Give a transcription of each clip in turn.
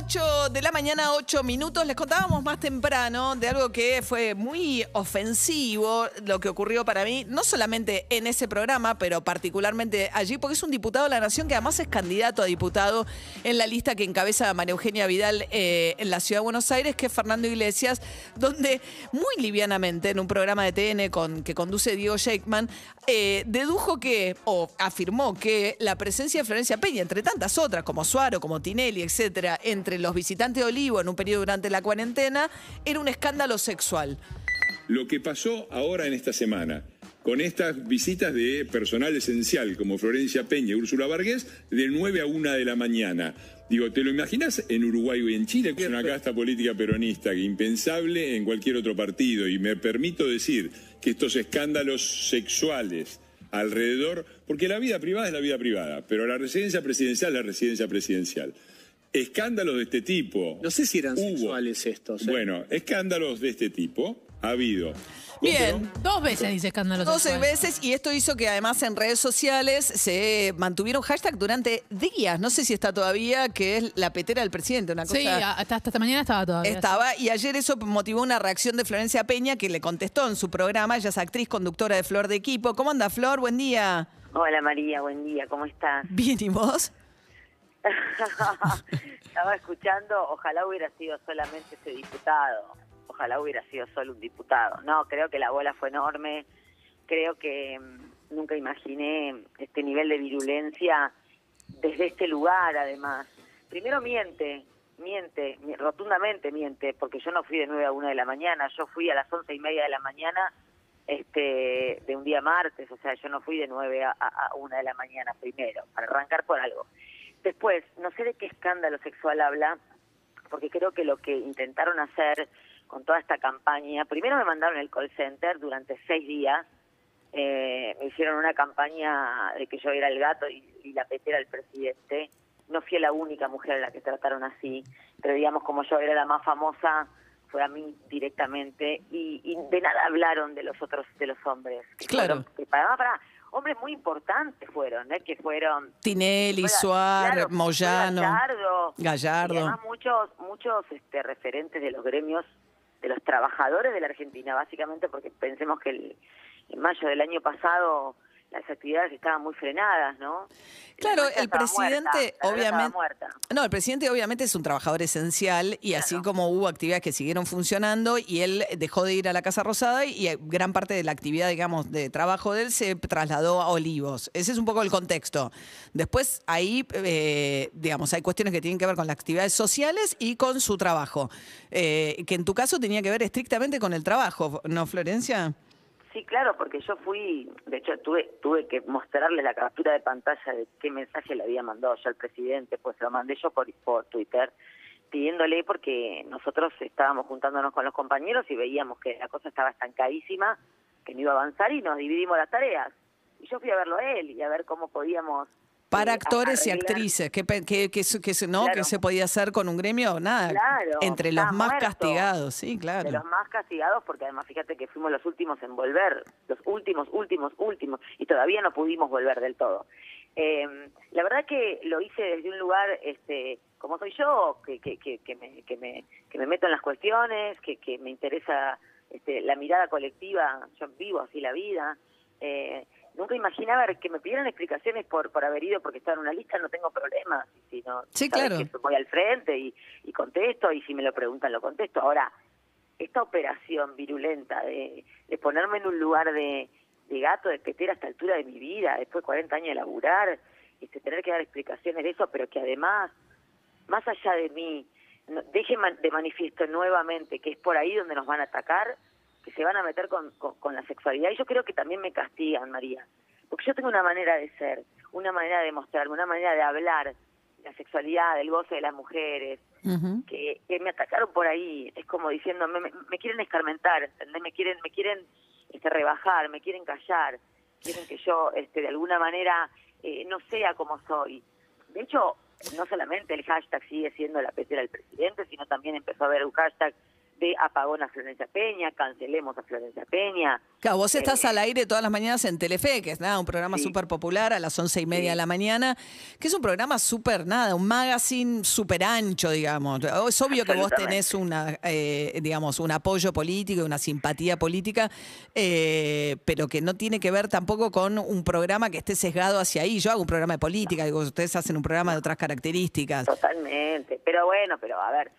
Bueno, muy bien. 8 de la mañana, 8 minutos. Les contábamos más temprano de algo que fue muy ofensivo, lo que ocurrió para mí, no solamente en ese programa, pero particularmente allí, porque es un diputado de la Nación que además es candidato a diputado en la lista que encabeza María Eugenia Vidal eh, en la Ciudad de Buenos Aires, que es Fernando Iglesias, donde muy livianamente en un programa de TN con, que conduce Diego Sheikman, eh, dedujo que, o afirmó que la presencia de Florencia Peña, entre tantas otras, como Suaro, como Tinelli, etcétera, entre los visitantes de Olivo en un periodo durante la cuarentena, era un escándalo sexual. Lo que pasó ahora en esta semana, con estas visitas de personal esencial como Florencia Peña y Úrsula Vargas, de 9 a 1 de la mañana. Digo, ¿te lo imaginas en Uruguay y en Chile? Que es una casta política peronista impensable en cualquier otro partido. Y me permito decir que estos escándalos sexuales alrededor, porque la vida privada es la vida privada, pero la residencia presidencial es la residencia presidencial. Escándalos de este tipo. No sé si eran hubo. sexuales estos. ¿eh? Bueno, escándalos de este tipo ha habido. Bien. Dos veces dice escándalo 12 sexual. veces y esto hizo que además en redes sociales se mantuvieron hashtag durante días. No sé si está todavía, que es la petera del presidente, una cosa. Sí, hasta, hasta esta mañana estaba todavía. Estaba, y ayer eso motivó una reacción de Florencia Peña, que le contestó en su programa. Ella es actriz, conductora de Flor de Equipo. ¿Cómo anda, Flor? Buen día. Hola María, buen día, ¿cómo estás? Bien, ¿y vos? Estaba escuchando, ojalá hubiera sido solamente ese diputado, ojalá hubiera sido solo un diputado. No, creo que la bola fue enorme, creo que mm, nunca imaginé este nivel de virulencia desde este lugar además. Primero miente, miente, mi- rotundamente miente, porque yo no fui de 9 a 1 de la mañana, yo fui a las once y media de la mañana este de un día martes, o sea, yo no fui de 9 a, a, a 1 de la mañana primero, para arrancar por algo. Después, no sé de qué escándalo sexual habla, porque creo que lo que intentaron hacer con toda esta campaña, primero me mandaron el call center durante seis días, eh, me hicieron una campaña de que yo era el gato y, y la petera del presidente. No fui la única mujer a la que trataron así, pero digamos como yo era la más famosa, fue a mí directamente y, y de nada hablaron de los otros, de los hombres. Claro. fueron- que para, para, hombres muy importantes fueron, ¿eh? que fueron Tinelli, Fuera- Suar, claro, fue Moyano. Gallardo. Gallardo. Y además muchos, muchos este, referentes de los gremios, de los trabajadores de la Argentina, básicamente porque pensemos que el, en mayo del año pasado las actividades estaban muy frenadas, ¿no? Claro, el presidente, muerta, obviamente. No, el presidente obviamente es un trabajador esencial y así como hubo actividades que siguieron funcionando y él dejó de ir a la Casa Rosada y eh, gran parte de la actividad, digamos, de trabajo de él se trasladó a Olivos. Ese es un poco el contexto. Después ahí, eh, digamos, hay cuestiones que tienen que ver con las actividades sociales y con su trabajo, eh, que en tu caso tenía que ver estrictamente con el trabajo, ¿no, Florencia? Sí, claro, porque yo fui, de hecho tuve tuve que mostrarle la captura de pantalla de qué mensaje le había mandado yo al presidente, pues se lo mandé yo por, por Twitter, pidiéndole porque nosotros estábamos juntándonos con los compañeros y veíamos que la cosa estaba estancadísima, que no iba a avanzar y nos dividimos las tareas. Y yo fui a verlo a él y a ver cómo podíamos... Para actores y actrices, ¿qué, pe- qué- qué se- qué se- no, Claro. ¿qué se podía hacer con un gremio? Nada. Claro, Entre los más muerto. castigados, sí, claro. de los más castigados, porque además fíjate que fuimos los últimos en volver, los últimos, últimos, últimos, y todavía no pudimos volver del todo. Eh, la verdad que lo hice desde un lugar, este, como soy yo, que, que, que, que me, que, me, que me meto en las cuestiones, que, que me interesa este, la mirada colectiva, yo vivo así la vida. Eh, nunca imaginaba que me pidieran explicaciones por, por haber ido porque estaba en una lista, no tengo problemas. Si no, Sí, claro. que voy al frente y, y contesto, y si me lo preguntan, lo contesto. Ahora, esta operación virulenta de, de ponerme en un lugar de, de gato, de petera a esta altura de mi vida, después de 40 años de laburar, este, tener que dar explicaciones de eso, pero que además, más allá de mí, no- deje man- de manifiesto nuevamente que es por ahí donde nos van a atacar, que se van a meter con, con, con la sexualidad. Y yo creo que también me castigan, María, porque yo tengo una manera de ser, una manera de mostrarme, una manera de hablar de la sexualidad, del goce de las mujeres, que, que me atacaron por ahí, es como diciendo, me, me- me quieren escarmentar, ¿entendés? Me quieren, me quieren este, rebajar, me quieren callar, quieren que yo este, de alguna manera eh, no sea como soy. De hecho, no solamente el hashtag sigue siendo la petera del presidente, sino también empezó a haber un hashtag de apagón a Florencia Peña, cancelemos a Florencia Peña. Claro, vos estás Eh, al aire todas las mañanas en Telefe, que es nada, un programa Sí. súper popular a las once y media Sí. de la mañana, que es un programa súper nada, un magazine súper ancho, digamos. Es obvio que vos tenés una, eh, digamos, un apoyo político, una simpatía política, eh, pero que no tiene que ver tampoco con un programa que esté sesgado hacia ahí. Yo hago un programa de política, digo, ustedes hacen un programa de otras características. Totalmente. Pero bueno, pero a ver,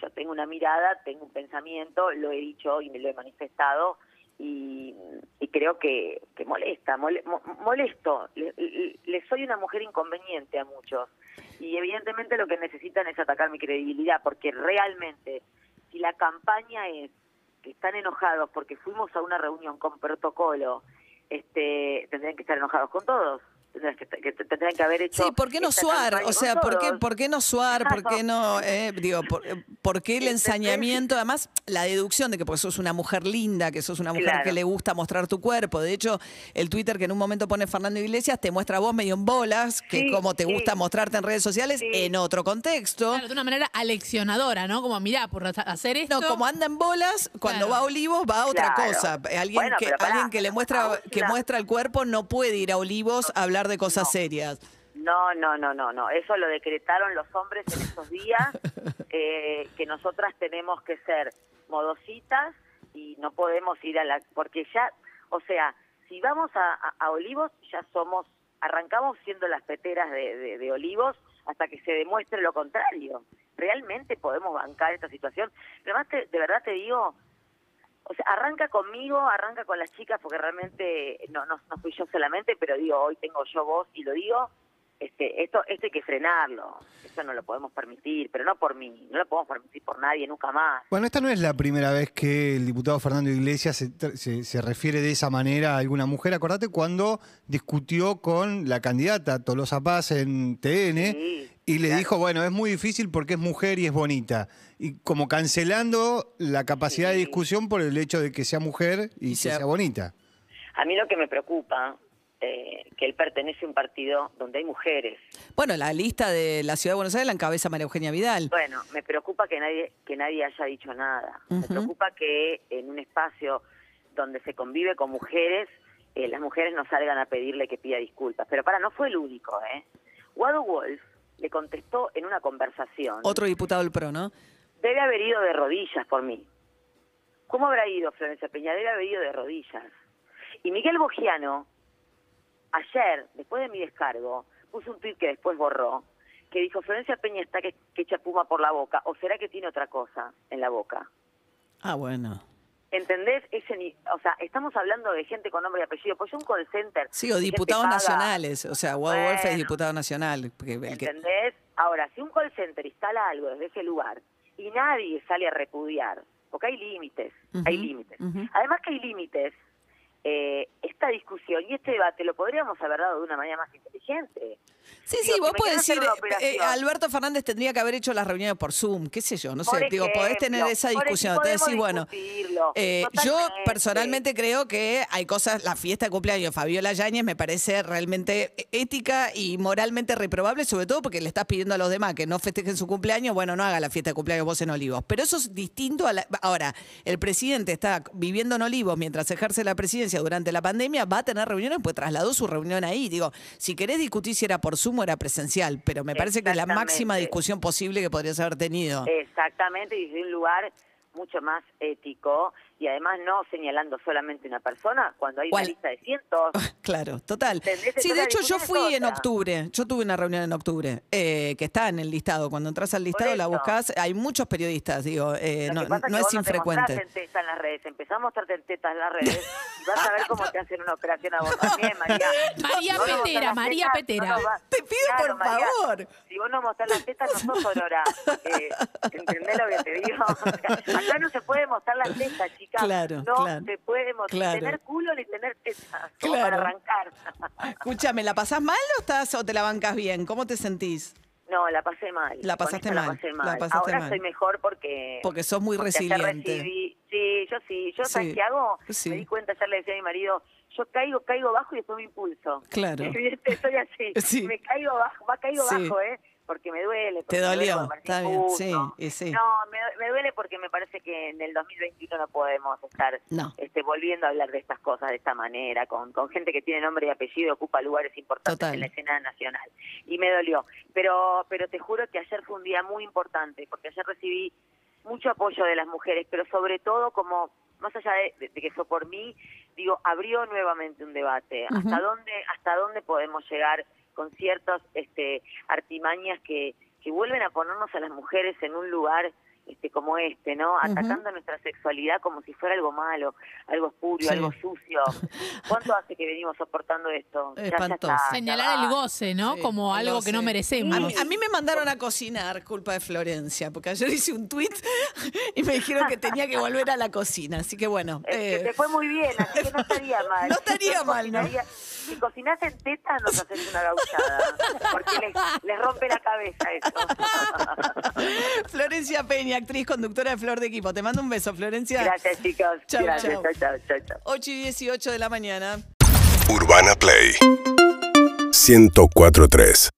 yo tengo una mirada, tengo un pensamiento, lo he dicho y me lo he manifestado y, creo que, que molesta, mole- mo- molesto. Le, le- le soy una mujer inconveniente a muchos y evidentemente lo que necesitan es atacar mi credibilidad porque realmente si la campaña es que están enojados porque fuimos a una reunión con protocolo, este, tendrían que estar enojados con todos. Que, que tendrían que haber hecho Sí, ¿por qué no suar? O sea, ¿por qué. ¿por qué no suar? ¿Por qué no? eh, digo, por, eh, ¿por qué el ensañamiento? Además, la deducción de que porque sos una mujer linda, que sos una mujer Claro. que le gusta mostrar tu cuerpo. De hecho, el Twitter que en un momento pone Fernando Iglesias te muestra a vos medio en bolas, que Sí, como te sí. gusta mostrarte en redes sociales, Sí. en otro contexto. Claro, de una manera aleccionadora, ¿no? Como, mirá, por hacer esto. No, como anda en bolas, cuando Claro. va a Olivos va a otra Claro. cosa. Alguien, Bueno, que, pará, alguien que le muestra, que muestra el cuerpo no puede ir a Olivos a hablar de cosas No. serias. No, no, no, no, no. Eso lo decretaron los hombres en estos días, eh, que nosotras tenemos que ser modositas y no podemos ir a la... Porque ya, o sea, si vamos a, a- a Olivos, ya somos, arrancamos siendo las peteras de, de- de Olivos hasta que se demuestre lo contrario. Realmente podemos bancar esta situación. Pero además, te- de verdad te digo, o sea, arranca conmigo, arranca con las chicas, porque realmente no, no, no fui yo solamente, pero digo, hoy tengo yo voz y lo digo, este, esto, esto hay que frenarlo, esto no lo podemos permitir, pero no por mí, no lo podemos permitir por nadie, nunca más. Bueno, esta no es la primera vez que el diputado Fernando Iglesias se, se- se refiere de esa manera a alguna mujer. Acordate cuando discutió con la candidata Tolosa Paz en TN Sí, y le claro. dijo, bueno, es muy difícil porque es mujer y es bonita. Y como cancelando la capacidad de discusión por el hecho de que sea mujer y, Y que sea- sea bonita. A mí lo que me preocupa, eh, que él pertenece a un partido donde hay mujeres. Bueno, la lista de la Ciudad de Buenos Aires la encabeza María Eugenia Vidal. Bueno, me preocupa que nadie que nadie haya dicho nada. Me preocupa que en un espacio donde se convive con mujeres, eh, las mujeres no salgan a pedirle que pida disculpas. Pero para, no fue el único, ¿eh? Wado Wolf le contestó en una conversación. Otro diputado del PRO, ¿no? Debe haber ido de rodillas por mí. ¿Cómo habrá ido Florencia Peña? Debe haber ido de rodillas. Y Miguel Bogiano, ayer, después de mi descargo, puso un tuit que después borró, que dijo, Florencia Peña está que, que echa puma por la boca, o será que tiene otra cosa en la boca. Ah, bueno. ¿Entendés? Ese o sea, estamos hablando de gente con nombre y apellido, pues un call center. Sí, o diputados nacionales. O sea, Wado Wolf es Bueno. diputado nacional. que- ¿Entendés? Ahora, si un call center instala algo desde ese lugar y nadie sale a repudiar, porque hay límites, hay límites. Además que hay límites, eh, esta discusión y este debate lo podríamos haber dado de una manera más inteligente. Sí, sí, vos podés decir, eh, eh, Alberto Fernández tendría que haber hecho las reuniones por Zoom, qué sé yo, no sé, digo, podés tener esa discusión. sí, podemos bueno, eh, yo personalmente creo que hay cosas, la fiesta de cumpleaños de Fabiola Yáñez me parece realmente ética y moralmente reprobable, sobre todo porque le estás pidiendo a los demás que no festejen su cumpleaños, bueno, no haga la fiesta de cumpleaños vos en Olivos. Pero eso es distinto a la... Ahora, el presidente está viviendo en Olivos mientras ejerce la presidencia durante la pandemia, va a tener reuniones, pues trasladó su reunión ahí. Digo, si querés discutir si era por Zoom o era presencial, pero me parece que es la máxima discusión posible que podrías haber tenido. Exactamente, y desde un lugar mucho más ético y además no señalando solamente una persona cuando hay ¿Cuál? una lista de cientos. Claro, total. ¿Entendés? Sí, de hecho yo fui en octubre, yo tuve una reunión en octubre, eh, que está en el listado. Cuando entras al listado la buscas, hay muchos periodistas, digo, eh, no, no es vos no te infrecuente. en las redes, empezás a mostrarte en tetas en las redes y vas a ver cómo te hacen una operación a vos también, María. María no Petera, María tetas, Petera. va- Te pido por favor. Si vos no mostrás las tetas, no sos Aurora. Eh, ¿Entendés lo que te digo? Acá no se puede mostrar las tetas, Claro, no claro. puede mostrar Claro. ni tener culo ni tener tetas. Claro. para arrancar. Escúchame, ¿la pasás mal o, estás, o te la bancas bien? ¿Cómo te sentís? No, la pasé mal. La pasaste mal, La pasé la mal. pasaste Ahora mal. estoy mejor porque... Porque sos muy porque resiliente. recibí- sí, yo sí. Yo, Sí, ¿sabes qué hago? sí. Me di cuenta, ayer le decía a mi marido, yo caigo, caigo bajo y después me impulso. Claro. Soy así. Sí. Me caigo bajo, va caigo bajo, ¿eh? Porque me duele. Te porque duele, dolió, está bien, sí, sí. No, me, me duele porque me parece que en el 2021 no podemos estar No. este, volviendo a hablar de estas cosas de esta manera, con, con gente que tiene nombre y apellido y ocupa lugares importantes Total. en la escena nacional. Y me dolió. Pero, pero te juro que ayer fue un día muy importante, porque ayer recibí mucho apoyo de las mujeres, pero sobre todo como, más allá de, de- de que fue por mí, digo, abrió nuevamente un debate. ¿Hasta dónde, hasta dónde podemos llegar con ciertas este, artimañas que, que vuelven a ponernos a las mujeres en un lugar este, como este, ¿no? Atacando nuestra sexualidad como si fuera algo malo, algo espurio, Sí. algo sucio. ¿Cuánto hace que venimos soportando esto? Ya- ya Espantoso. está, Señalar el goce, ¿no? Sí, Como algo goce. que no merecemos. A mí, a mí me mandaron a cocinar, culpa de Florencia, porque ayer hice un tweet y me dijeron que tenía que volver a la cocina. Así que bueno. Es que eh, te fue muy bien, así que no estaría mal. No estaría mal, ¿no? Si cocinás en teta, nos haces una gauchada. Porque les, les rompe la cabeza eso. Florencia Peña, actriz, conductora de Flor de Equipo. Te mando un beso, Florencia. Gracias, chicos. Chau, Gracias. chau. Chau, chau, chau, chau. 8 y 18 de la mañana. Urbana Play 1043